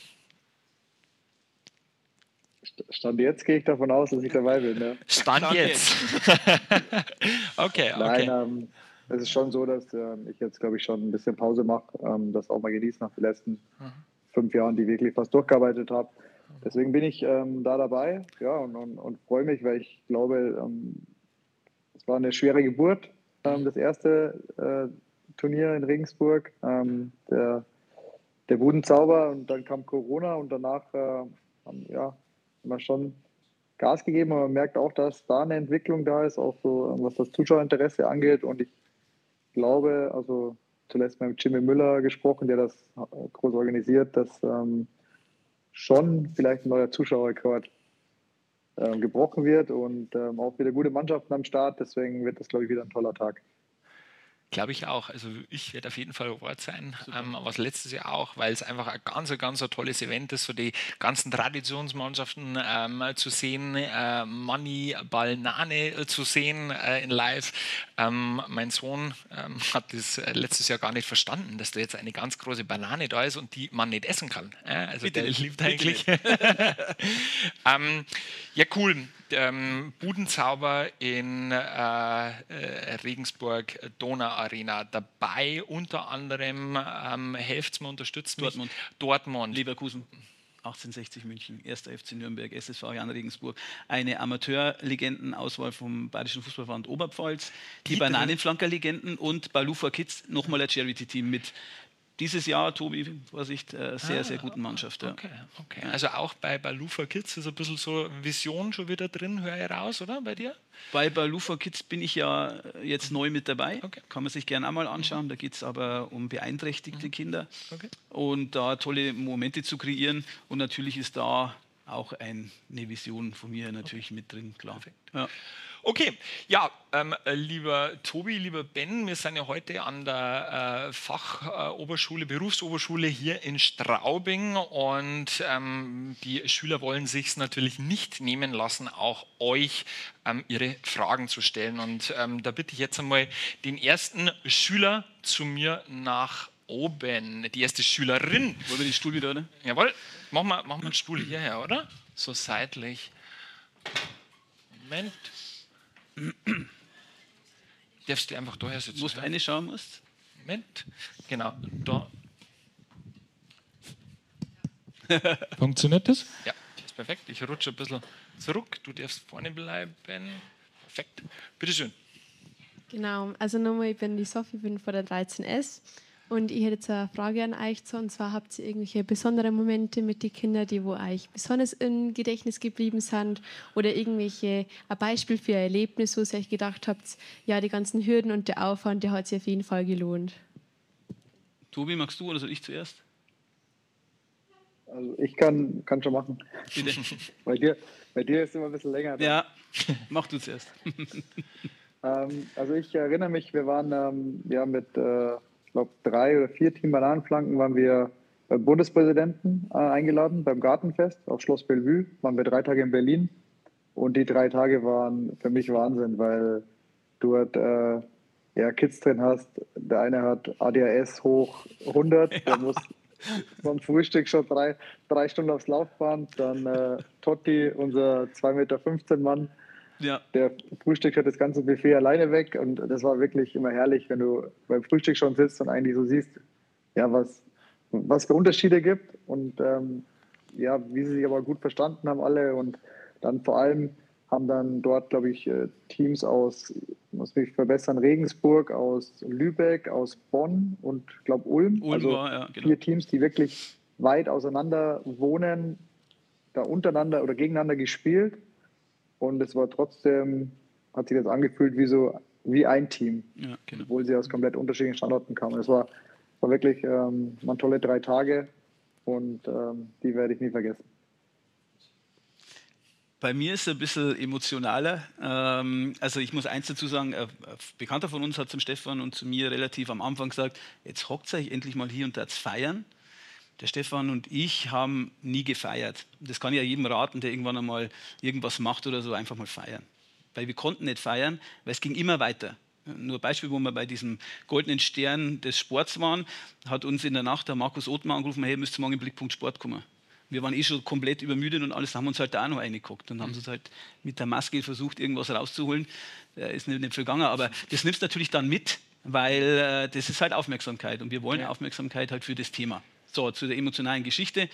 Stand jetzt gehe ich davon aus, dass ich dabei bin. Ja.
Stand, Stand jetzt. okay,
Nein, Ähm, es ist schon so, dass äh, ich jetzt, glaube ich, schon ein bisschen Pause mache, ähm, das auch mal genieße nach den letzten mhm. fünf Jahren, die wirklich fast durchgearbeitet habe. Deswegen bin ich ähm, da dabei ja, und, und, und freue mich, weil ich glaube, ähm, es war eine schwere Geburt, ähm, das erste äh, Turnier in Regensburg, ähm, der, der Budenzauber und dann kam Corona und danach äh, haben, ja, haben wir schon Gas gegeben, aber man merkt auch, dass da eine Entwicklung da ist, auch so was das Zuschauerinteresse angeht. Und ich glaube, also zuletzt mit Jimmy Müller gesprochen, der das groß organisiert, dass ähm, schon vielleicht ein neuer Zuschauerrekord ähm, gebrochen wird und ähm, auch wieder gute Mannschaften am Start. Deswegen wird das, glaube ich, wieder ein toller Tag.
Glaube ich auch. Also ich werde auf jeden Fall Ort sein, ähm, was letztes Jahr auch, weil es einfach ein ganz, ganz ein tolles Event ist, so die ganzen Traditionsmannschaften ähm, zu sehen, äh, Manni Balnane äh, zu sehen äh, in Live. Ähm, mein Sohn ähm, hat das äh, letztes Jahr gar nicht verstanden, dass da jetzt eine ganz große Banane da ist und die man nicht essen kann. also Bitte der liebt eigentlich. Ähm, ja, cool ähm, Budenzauber in äh, äh, Regensburg Donau Arena dabei. Unter anderem ähm, helft mir, unterstützt
Dortmund.
Mich. Dortmund.
Leverkusen. 1860 München, 1. FC Nürnberg, SSV Jan Regensburg, eine Amateurlegendenauswahl vom Bayerischen Fußballverband Oberpfalz, die, die Bananenflanker-Legenden und Balufa Kids, nochmal ein Charity-Team mit dieses Jahr, Tobi, Vorsicht, äh, sehr, ah, sehr guten Mannschaft. Ja.
Okay, okay. Also auch bei Balufa Kids ist ein bisschen so Vision schon wieder drin, höre ich raus, oder bei dir?
Bei Balufa Kids bin ich ja jetzt neu mit dabei. Okay. Kann man sich gerne einmal anschauen. Da geht es aber um beeinträchtigte mhm. Kinder. Okay. Und da tolle Momente zu kreieren. Und natürlich ist da auch eine Vision von mir natürlich okay. mit drin, klar.
Ja. Okay, ja, ähm, lieber Tobi, lieber Ben, wir sind ja heute an der äh, Fachoberschule, Berufsoberschule hier in Straubing und ähm, die Schüler wollen sich natürlich nicht nehmen lassen, auch euch ähm, ihre Fragen zu stellen. Und ähm, da bitte ich jetzt einmal den ersten Schüler zu mir nach oben, die erste Schülerin.
Wollen wir den Stuhl wieder, oder?
Jawohl, machen wir, machen wir den Stuhl hierher, oder? So seitlich. Moment. Darfst du einfach daher sitzen?
Wo du eine schauen musst?
Moment. Genau, da.
Funktioniert das?
Ja, das ist perfekt. Ich rutsche ein bisschen zurück. Du darfst vorne bleiben. Perfekt. Bitteschön.
Genau, also nochmal, ich bin die Sophie, bin von der 13S und ich hätte jetzt eine Frage an euch. Und zwar habt ihr irgendwelche besonderen Momente mit den Kindern, die wo euch besonders im Gedächtnis geblieben sind? Oder irgendwelche ein Beispiel für ein Erlebnis, wo ihr euch gedacht habt, ja, die ganzen Hürden und der Aufwand, der hat sich auf jeden Fall gelohnt?
Tobi, magst du oder soll ich zuerst?
Also ich kann, kann schon machen. Bitte. bei, dir, bei dir ist es immer ein bisschen länger.
Ja, mach du zuerst.
ähm, also ich erinnere mich, wir waren ähm, ja, mit... Äh, ich glaube, drei oder vier Team Bananenflanken waren wir beim Bundespräsidenten äh, eingeladen, beim Gartenfest auf Schloss Bellevue. Waren wir drei Tage in Berlin. Und die drei Tage waren für mich Wahnsinn, weil du halt, äh, ja, Kids drin hast. Der eine hat ADHS hoch 100, ja. der muss vom Frühstück schon drei, drei Stunden aufs Laufband. Dann äh, Totti, unser 2,15 Meter Mann, ja. Der Frühstück hat das ganze Buffet alleine weg und das war wirklich immer herrlich, wenn du beim Frühstück schon sitzt und eigentlich so siehst, ja, was, was für Unterschiede gibt und ähm, ja, wie sie sich aber gut verstanden haben alle und dann vor allem haben dann dort, glaube ich, äh, Teams aus, muss mich verbessern, Regensburg, aus Lübeck, aus Bonn und, glaube Ulm.
Ulm also war, ja,
genau. vier Teams, die wirklich weit auseinander wohnen, da untereinander oder gegeneinander gespielt und es war trotzdem, hat sich das angefühlt wie so wie ein Team, ja, genau. obwohl sie aus komplett unterschiedlichen Standorten kamen. Es war, war wirklich ähm, waren tolle drei Tage und ähm, die werde ich nie vergessen.
Bei mir ist es ein bisschen emotionaler. Ähm, also ich muss eins dazu sagen, ein Bekannter von uns hat zum Stefan und zu mir relativ am Anfang gesagt, jetzt hockt euch endlich mal hier und da zu feiern. Der Stefan und ich haben nie gefeiert. Das kann ich ja jedem raten, der irgendwann einmal irgendwas macht oder so, einfach mal feiern. Weil wir konnten nicht feiern, weil es ging immer weiter. Nur ein Beispiel, wo wir bei diesem goldenen Stern des Sports waren, hat uns in der Nacht der Markus Othmar angerufen, hey, müsst ihr morgen im Blickpunkt Sport kommen. Wir waren eh schon komplett übermüdet und alles, haben uns halt da auch noch reingeguckt und haben uns halt mit der Maske versucht, irgendwas rauszuholen. Äh, ist nicht, nicht vergangen, aber das nimmst du natürlich dann mit, weil äh, das ist halt Aufmerksamkeit und wir wollen ja. Aufmerksamkeit halt für das Thema. So, zu der emotionalen Geschichte,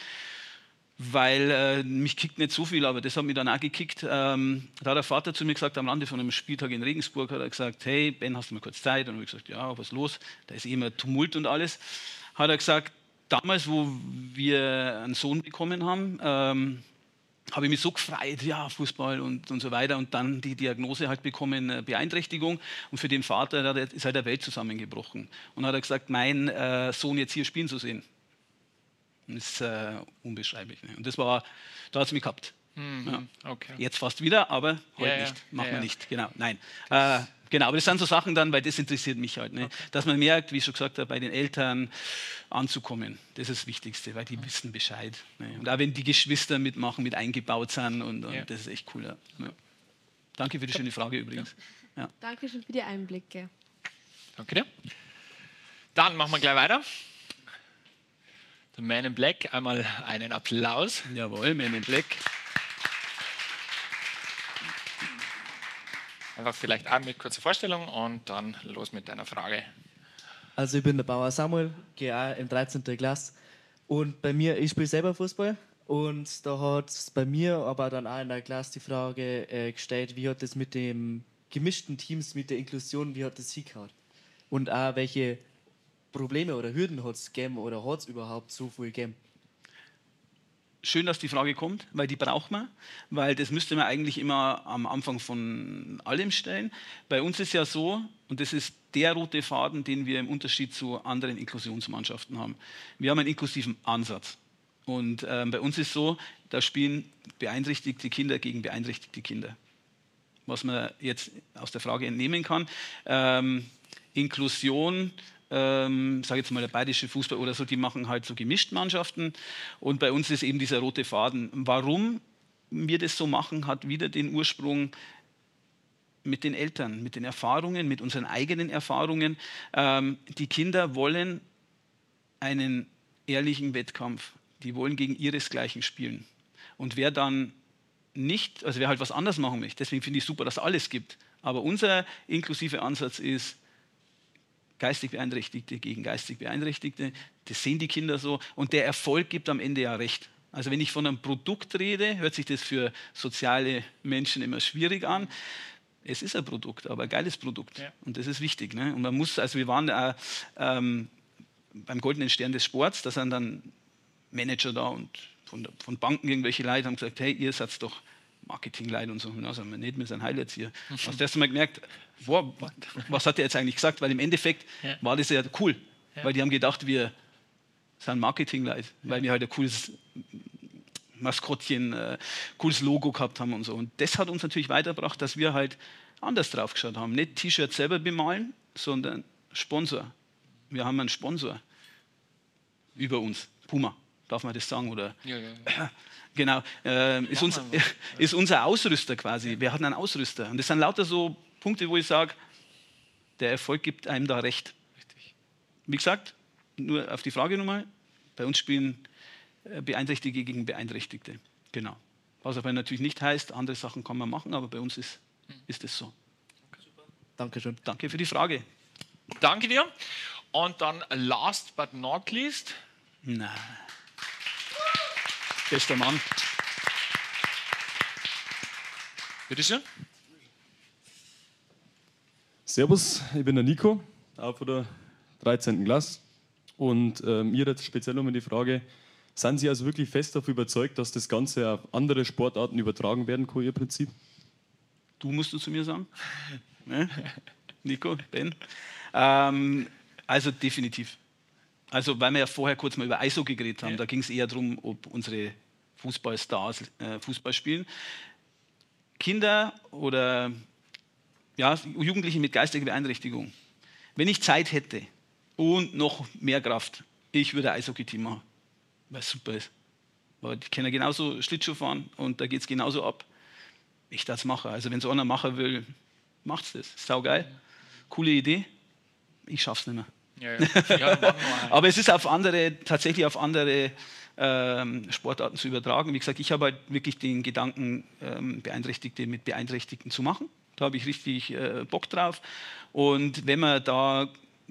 weil äh, mich kickt nicht so viel, aber das hat mich dann auch gekickt. Ähm, da hat der Vater zu mir gesagt, am Rande von einem Spieltag in Regensburg, hat er gesagt, hey Ben, hast du mal kurz Zeit? Und ich gesagt, ja, was ist los? Da ist eh immer Tumult und alles. Hat er gesagt, damals, wo wir einen Sohn bekommen haben, ähm, habe ich mich so gefreut, ja, Fußball und, und so weiter. Und dann die Diagnose halt bekommen, äh, Beeinträchtigung. Und für den Vater ist halt der Welt zusammengebrochen. Und hat er gesagt, mein äh, Sohn jetzt hier spielen zu sehen, ist äh, unbeschreiblich. Ne? Und das war, da hat es mich gehabt. Mhm. Ja. Okay. Jetzt fast wieder, aber heute ja, nicht. Machen ja, wir nicht. Genau, nein. Äh, Genau, aber das sind so Sachen dann, weil das interessiert mich halt. Ne? Okay. Dass man merkt, wie ich schon gesagt habe, bei den Eltern anzukommen. Das ist das Wichtigste, weil die wissen Bescheid. Ne? Und auch wenn die Geschwister mitmachen, mit eingebaut sind und, und ja. das ist echt cool. Danke für die schöne Frage übrigens.
Ja. Danke schön für die Einblicke.
Danke dir. Dann machen wir gleich weiter. Der Man in Black, einmal einen Applaus.
Jawohl, Man in Black.
Einfach vielleicht eine kurze Vorstellung und dann los mit deiner Frage.
Also ich bin der Bauer Samuel, gehe auch im 13. Klasse und bei mir, ich spiele selber Fußball und da hat es bei mir aber dann auch in der Klasse die Frage äh, gestellt, wie hat das mit dem gemischten Teams, mit der Inklusion, wie hat das hingehauen? Und auch welche Probleme oder Hürden hat es gegeben oder hat es überhaupt so viel gegeben?
schön, dass die Frage kommt, weil die braucht man, weil das müsste man eigentlich immer am Anfang von allem stellen. Bei uns ist ja so, und das ist der rote Faden, den wir im Unterschied zu anderen Inklusionsmannschaften haben. Wir haben einen inklusiven Ansatz. Und äh, bei uns ist so, da spielen beeinträchtigte Kinder gegen beeinträchtigte Kinder. Was man jetzt aus der Frage entnehmen kann. Ähm, Inklusion ähm, sage jetzt mal der bayerische Fußball oder so, die machen halt so gemischt Mannschaften. Und bei uns ist eben dieser rote Faden. Warum wir das so machen, hat wieder den Ursprung mit den Eltern, mit den Erfahrungen, mit unseren eigenen Erfahrungen. Ähm, die Kinder wollen einen ehrlichen Wettkampf. Die wollen gegen ihresgleichen spielen. Und wer dann nicht, also wer halt was anders machen möchte, deswegen finde ich super, dass es alles gibt. Aber unser inklusiver Ansatz ist, geistig Beeinträchtigte gegen geistig Beeinträchtigte. Das sehen die Kinder so. Und der Erfolg gibt am Ende ja recht. Also wenn ich von einem Produkt rede, hört sich das für soziale Menschen immer schwierig an. Es ist ein Produkt, aber ein geiles Produkt. Ja. Und das ist wichtig. Ne? Und man muss, also wir waren äh, ähm, beim Goldenen Stern des Sports, da sind dann Manager da und von, von Banken irgendwelche Leute haben gesagt, hey, ihr seid doch Marketingleiter und so. Na, sagen wir nicht, wir sind Heilerzieher. Mhm. Hast du erst mal gemerkt, wow, was hat er jetzt eigentlich gesagt? Weil im Endeffekt ja. war das ja cool. Ja. Weil die haben gedacht, wir sind Marketingleute, weil wir halt ein cooles Maskottchen, äh, cooles Logo gehabt haben und so. Und das hat uns natürlich weitergebracht, dass wir halt anders drauf geschaut haben. Nicht T-Shirts selber bemalen, sondern Sponsor. Wir haben einen Sponsor über uns, Puma. Darf man das sagen? Oder? Ja, ja, ja. Genau, äh, ist, uns, ist unser Ausrüster quasi. Wir hatten einen Ausrüster. Und das sind lauter so Punkte, wo ich sage, der Erfolg gibt einem da recht. Richtig. Wie gesagt, nur auf die Frage nochmal, bei uns spielen äh, Beeinträchtigte gegen Beeinträchtigte. Genau. Was aber natürlich nicht heißt, andere Sachen kann man machen, aber bei uns ist, hm. ist es so.
Dankeschön.
Danke für die Frage.
Danke dir. Und dann last but not least.
Nein. Bester Mann.
Bitte schön.
Servus, ich bin der Nico, auch von der 13. Klasse. Und äh, mir jetzt speziell um die Frage, sind Sie also wirklich fest davon überzeugt, dass das Ganze auf andere Sportarten übertragen werden kann, Ihr Prinzip?
Du musst du zu mir sagen. ne? Nico, Ben. Ähm, also definitiv. Also, weil wir ja vorher kurz mal über Eishockey geredet haben, ja. da ging es eher darum, ob unsere Fußballstars äh, Fußball spielen. Kinder oder ja, Jugendliche mit geistiger Beeinträchtigung. Wenn ich Zeit hätte und noch mehr Kraft, ich würde Eishockey-Team machen, weil es super ist. Weil die können genauso Schlittschuh fahren und da geht es genauso ab. Ich das mache. Also wenn so einer machen will, macht es das. Sau geil. Coole Idee. Ich schaff's nicht mehr. Aber es ist auf andere, tatsächlich auf andere ähm, Sportarten zu übertragen. Wie gesagt, ich habe halt wirklich den Gedanken, ähm, Beeinträchtigte mit Beeinträchtigten zu machen. Da habe ich richtig äh, Bock drauf. Und wenn man da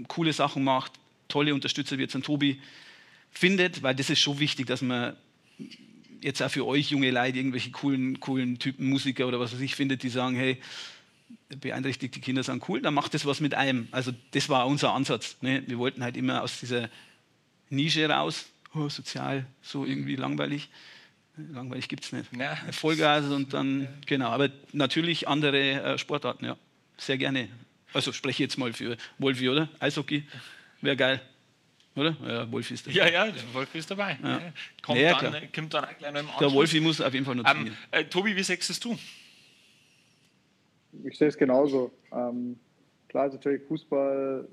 coole Sachen macht, tolle Unterstützer wie jetzt ein Tobi findet, weil das ist schon wichtig, dass man jetzt auch für euch junge Leute irgendwelche coolen, coolen Typen Musiker oder was weiß ich findet, die sagen, hey, beeinträchtigte Kinder sind cool, dann macht das was mit einem. Also das war unser Ansatz. Ne? Wir wollten halt immer aus dieser Nische raus, oh, sozial, so irgendwie langweilig. Langweilig gibt es nicht. Ja. Vollgas und dann, ja. genau. Aber natürlich andere äh, Sportarten, ja. Sehr gerne. Also spreche jetzt mal für Wolfi, oder? Eishockey, wäre geil. Oder?
Ja, Wolfi ist dabei. Ja, ja, Wolfi ist dabei. Ja. Kommt,
ja, dann, kommt dann auch gleich noch im Anschluss. Der Wolfi muss auf jeden Fall noch
ähm, äh, Tobi, wie sechst du?
Ich sehe es genauso. Ähm, klar ist natürlich Fußball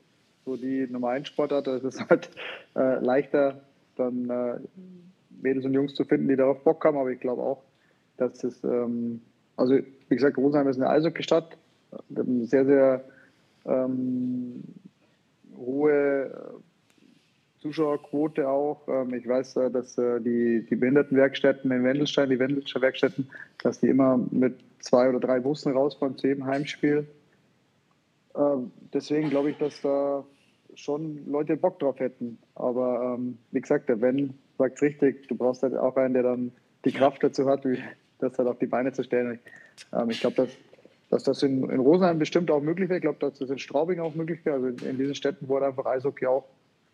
so die Nummer 1 Sportart. Es ist halt äh, leichter, dann äh, Mädels und Jungs zu finden, die darauf Bock haben. Aber ich glaube auch, dass es, ähm, also wie gesagt, Rosenheim ist eine Eishockey-Stadt. Sehr, sehr ähm, hohe äh, Zuschauerquote auch. Ähm, ich weiß, äh, dass äh, die, die Behindertenwerkstätten in Wendelstein, die Wendelscher Werkstätten, dass die immer mit zwei oder drei Bussen rausfahren zu jedem Heimspiel. Ähm, deswegen glaube ich, dass da schon Leute Bock drauf hätten. Aber ähm, wie gesagt, der Ben sagt es richtig, du brauchst halt auch einen, der dann die Kraft dazu hat, das halt auf die Beine zu stellen. Ähm, ich glaube, dass, dass das in, in Rosenheim bestimmt auch möglich wäre. Ich glaube, dass das in Straubing auch möglich wäre. Also in, in diesen Städten, wo einfach Eishockey auch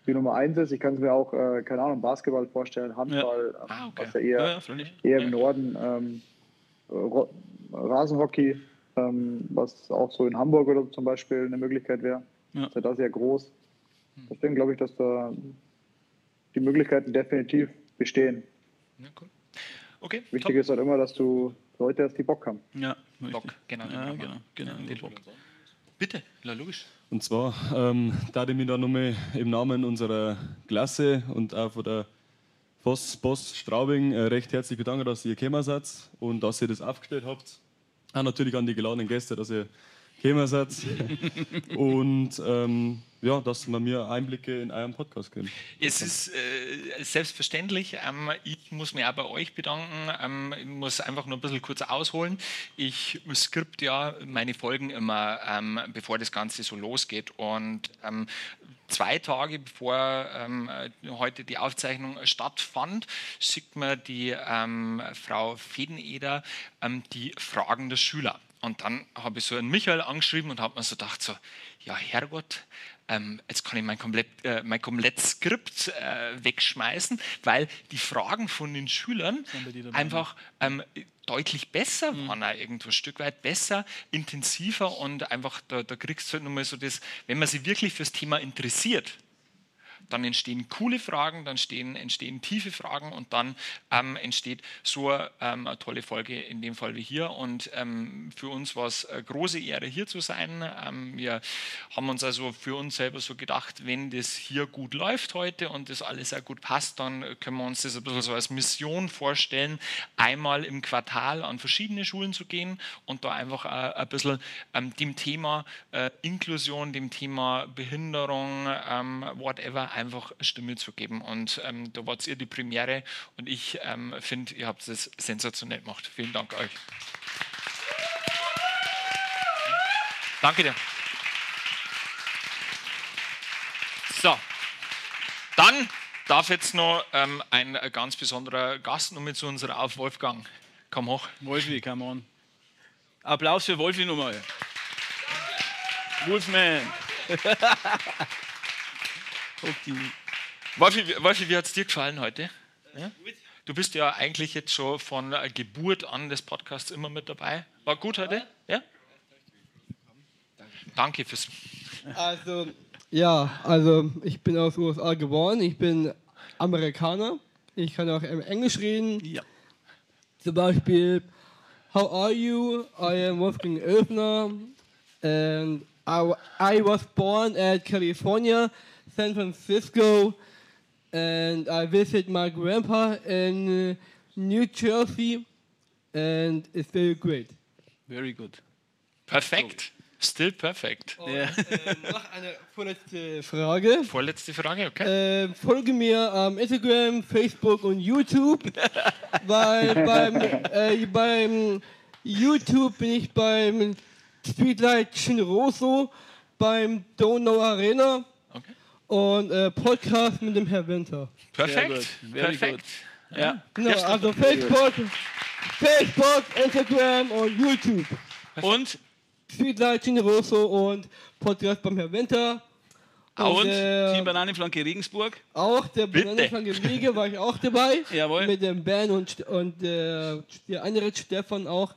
die Nummer eins ist. Ich kann es mir auch, äh, keine Ahnung, Basketball vorstellen, Handball,
ja. Ah,
okay. was ja eher, ja, eher im Norden, ähm, Rasenhockey, ähm, was auch so in Hamburg oder zum Beispiel eine Möglichkeit wäre. Ja. Ist ja da sehr groß. Deswegen glaube ich, dass da die Möglichkeiten definitiv bestehen. Ja, cool. Okay, Wichtig top. ist halt immer, dass du Leute hast, die Bock haben.
Ja, Bock, genau. Ja, genau, genau, genau Bock.
Bitte, na logisch.
Und zwar, ähm, da ich mich da nochmal im Namen unserer Klasse und auch von der Voss Boss Straubing äh, recht herzlich bedanken, dass ihr gekommen seid und dass ihr das aufgestellt habt. Auch natürlich an die geladenen Gäste, dass ihr gekommen seid. und ähm, ja, dass man mir Einblicke in euren Podcast gibt.
Es ist äh, selbstverständlich. Ähm, ich muss mich auch bei euch bedanken. Ähm, ich muss einfach nur ein bisschen kurz ausholen. Ich skript ja meine Folgen immer, ähm, bevor das Ganze so losgeht. Und ähm, zwei Tage bevor ähm, heute die Aufzeichnung stattfand, schickt mir die ähm, Frau Fedeneder die Fragen der Schüler. Und dann habe ich so einen Michael angeschrieben und habe mir so gedacht, so, ja Herrgott, ähm, jetzt kann ich mein komplett, äh, mein komplett Skript äh, wegschmeißen, weil die Fragen von den Schülern einfach ähm, deutlich besser mhm. waren, irgendwo ein Stück weit besser, intensiver und einfach, da, da kriegst du halt nochmal so das, wenn man sich wirklich fürs Thema interessiert, dann entstehen coole Fragen, dann entstehen, entstehen tiefe Fragen und dann ähm, entsteht so ähm, eine tolle Folge, in dem Fall wie hier. Und ähm, für uns war es eine große Ehre, hier zu sein. Ähm, wir haben uns also für uns selber so gedacht, wenn das hier gut läuft heute und das alles sehr gut passt, dann können wir uns das ein bisschen so als Mission vorstellen, einmal im Quartal an verschiedene Schulen zu gehen und da einfach äh, ein bisschen ähm, dem Thema äh, Inklusion, dem Thema Behinderung, ähm, whatever, einfach Stimme zu geben. Und ähm, da wart ihr die Premiere und ich ähm, finde, ihr habt es sensationell gemacht. Vielen Dank euch. Danke dir. So, dann darf jetzt noch ähm, ein ganz besonderer Gast noch mit zu unserer auf Wolfgang. Komm hoch.
Wolfi, come on. Applaus für Wolfi nochmal. Wolfman.
Wolfi, Wolfi, wie hat es dir gefallen heute? Ja? Du bist ja eigentlich jetzt schon von Geburt an des Podcasts immer mit dabei. War gut heute? Ja? Danke fürs.
Also, ja, also ich bin aus den USA geboren. Ich bin Amerikaner. Ich kann auch Englisch reden. Ja. Zum Beispiel, How are you? I am Wolfgang Oefner. And I, I was born at California. San Francisco, and I visit my grandpa in uh, New Jersey, and it's very great.
Very good.
Perfekt. Still perfect.
Und, ja. äh, noch eine vorletzte Frage.
Vorletzte Frage, okay.
Äh, folge mir am Instagram, Facebook und YouTube. weil beim, äh, beim YouTube bin ich beim Streetlight Chinroso, beim Donau Arena und äh, Podcast mit dem Herr Winter.
Perfekt, perfekt.
Ja. Genau, also Facebook, Facebook, Instagram und YouTube.
Und?
Streetlight Generoso und Podcast beim Herr Winter.
Und, und äh, Team Bananenflanke Regensburg.
Auch der Bananenflanke Riege war ich auch dabei.
Jawohl.
Mit dem Ben und, und äh, der andere Stefan auch.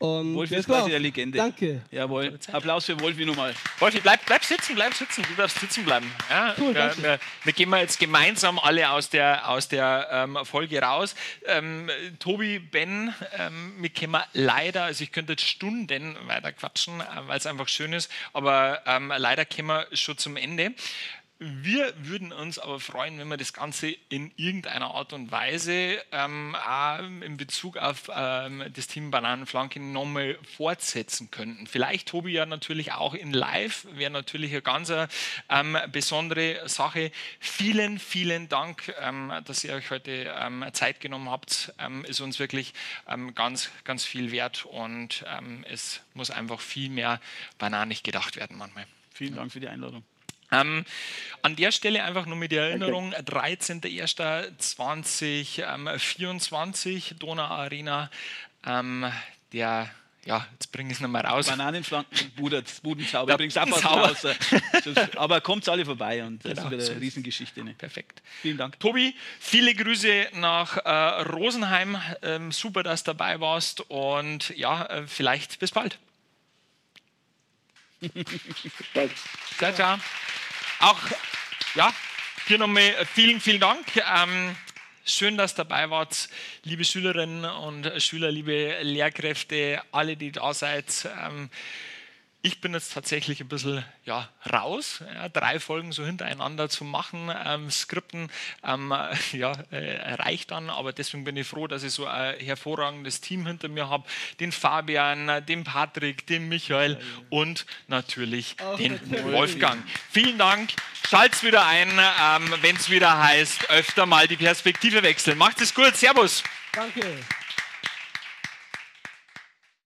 Und
Wolfi
das
ist quasi der Legende.
Danke.
Jawohl. Applaus für Wolfi nochmal.
Wolfi, bleib, bleib sitzen, bleib sitzen. Du darfst sitzen bleiben. Ja,
Cool,
wir,
danke.
wir, wir gehen mal jetzt gemeinsam alle aus der, aus der ähm, Folge raus. Ähm, Tobi, Ben, ähm, wir können leider, also ich könnte jetzt Stunden weiter quatschen, äh, weil es einfach schön ist, aber ähm, leider kommen wir schon zum Ende. Wir würden uns aber freuen, wenn wir das Ganze in irgendeiner Art und Weise ähm, auch in Bezug auf ähm, das Team Bananenflanke nochmal fortsetzen könnten. Vielleicht, Tobi, ja natürlich auch in Live, wäre natürlich eine ganz ähm, besondere Sache. Vielen, vielen Dank, ähm, dass ihr euch heute ähm, Zeit genommen habt. Ähm, ist uns wirklich ganz, ganz viel wert und es muss einfach viel mehr bananig gedacht werden manchmal.
Vielen Dank für die Einladung.
Ähm, an der Stelle einfach nur mit der Erinnerung, 13.01.2024, Donau Arena, ähm, der, ja, jetzt bringe ich es nochmal raus.
Bananenflanken, Buder- Budenzauber. Übrigens auch. Das- Aber kommt alle vorbei und das
Genau,
ist wieder
so
eine
ist
Riesengeschichte. Ne?
Perfekt.
Vielen Dank.
Tobi, viele Grüße nach äh, Rosenheim. Ähm, super, dass du dabei warst und ja, äh, vielleicht bis bald. Ciao, ciao. Auch, ja, hier nochmal vielen, vielen Dank. Ähm, schön, dass dabei wart, liebe Schülerinnen und Schüler, liebe Lehrkräfte, alle, die da seid. Ähm, ich bin jetzt tatsächlich ein bisschen ja, raus, ja, drei Folgen so hintereinander zu machen. Ähm, Skripten ähm, ja, äh, reicht dann, aber deswegen bin ich froh, dass ich so ein hervorragendes Team hinter mir habe. Den Fabian, den Patrick, den Michael und natürlich den Wolfgang. Vielen Dank. Schalt's wieder ein, ähm, wenn es wieder heißt, öfter mal die Perspektive wechseln. Macht es gut. Servus.
Danke.